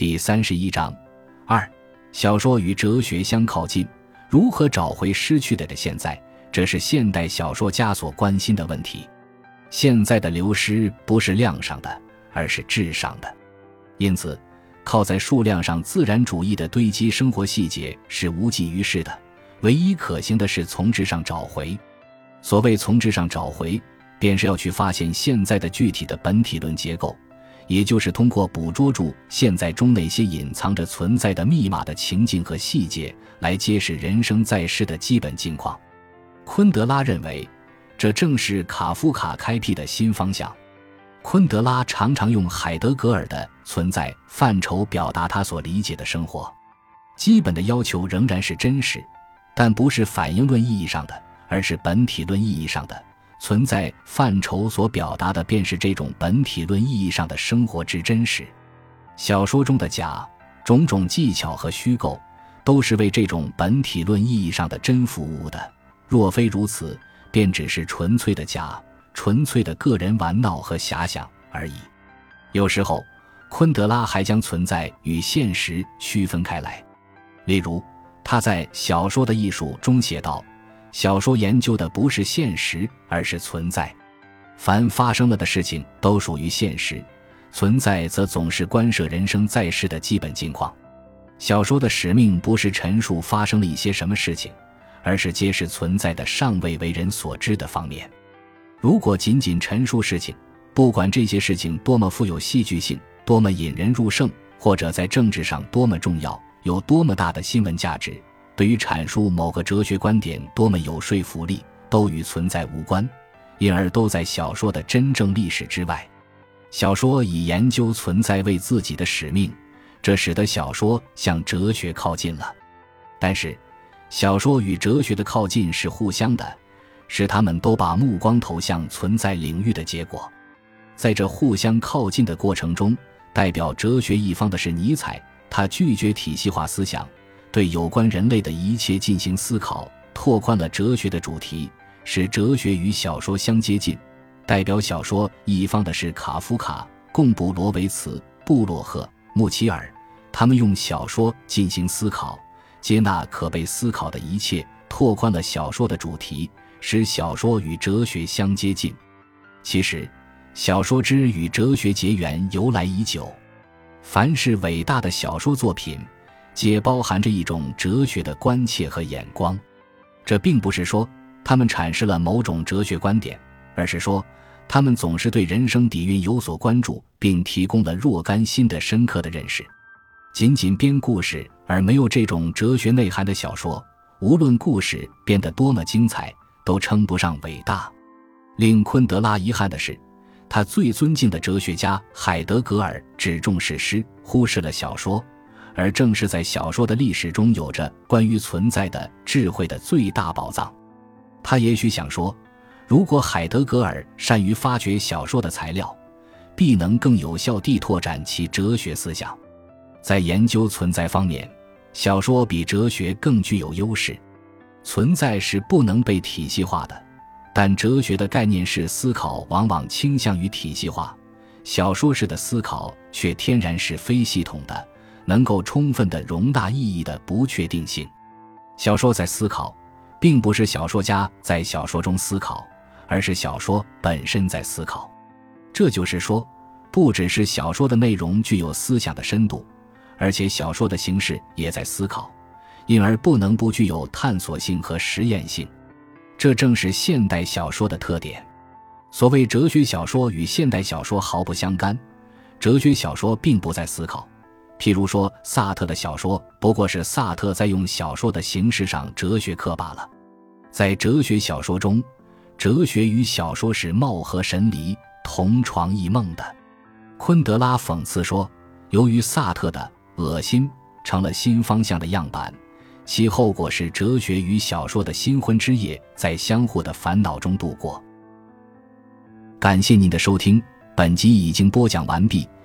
第三十一章二，小说与哲学相靠近，如何找回失去的的现在？这是现代小说家所关心的问题。现在的流失不是量上的，而是质上的。因此，靠在数量上自然主义的堆积生活细节是无济于事的。唯一可行的是从质上找回。所谓从质上找回，便是要去发现现在的具体的本体论结构，也就是通过捕捉住现在中那些隐藏着存在的密码的情境和细节，来揭示人生在世的基本境况。昆德拉认为，这正是卡夫卡开辟的新方向。昆德拉常常用海德格尔的存在范畴表达他所理解的生活。基本的要求仍然是真实。但不是反应论意义上的，而是本体论意义上的存在范畴所表达的，便是这种本体论意义上的生活之真实。小说中的假种种技巧和虚构，都是为这种本体论意义上的真服务的。若非如此，便只是纯粹的假，纯粹的个人玩闹和遐想而已。有时候，昆德拉还将存在与现实区分开来，例如。他在小说的艺术中写道：“小说研究的不是现实，而是存在。凡发生了的事情都属于现实，存在则总是关涉人生在世的基本境况。小说的使命不是陈述发生了一些什么事情，而是揭示存在的尚未为人所知的方面。如果仅仅陈述事情，不管这些事情多么富有戏剧性，多么引人入胜，或者在政治上多么重要。”有多么大的新闻价值，对于阐述某个哲学观点多么有说服力，都与存在无关，因而都在小说的真正历史之外。小说以研究存在为自己的使命，这使得小说向哲学靠近了。但是，小说与哲学的靠近是互相的，是他们都把目光投向存在领域的结果。在这互相靠近的过程中，代表哲学一方的是尼采。他拒绝体系化思想，对有关人类的一切进行思考，拓宽了哲学的主题，使哲学与小说相接近。代表小说一方的是卡夫卡、贡布罗维茨、布洛赫、穆齐尔，他们用小说进行思考，接纳可被思考的一切，拓宽了小说的主题，使小说与哲学相接近。其实，小说之与哲学结缘由来已久。凡是伟大的小说作品，皆包含着一种哲学的关切和眼光。这并不是说他们阐释了某种哲学观点，而是说他们总是对人生底蕴有所关注，并提供了若干新的、深刻的认识。仅仅编故事而没有这种哲学内涵的小说，无论故事编得多么精彩，都称不上伟大。令昆德拉遗憾的是。他最尊敬的哲学家海德格尔只重视诗，忽视了小说，而正是在小说的历史中，有着关于存在的智慧的最大宝藏。他也许想说，如果海德格尔善于发掘小说的材料，必能更有效地拓展其哲学思想。在研究存在方面，小说比哲学更具有优势。存在是不能被体系化的。但哲学的概念式思考往往倾向于体系化，小说式的思考却天然是非系统的，能够充分的容纳意义的不确定性。小说在思考，并不是小说家在小说中思考，而是小说本身在思考。这就是说，不只是小说的内容具有思想的深度，而且小说的形式也在思考，因而不能不具有探索性和实验性。这正是现代小说的特点。所谓哲学小说与现代小说毫不相干，哲学小说并不在思考。譬如说，萨特的小说不过是萨特在用小说的形式上哲学课罢了。在哲学小说中，哲学与小说是貌合神离、同床异梦的。昆德拉讽刺说：“由于萨特的恶心成了新方向的样板。”其后果是哲学与小说的新婚之夜在相互的烦恼中度过。感谢您的收听，本集已经播讲完毕。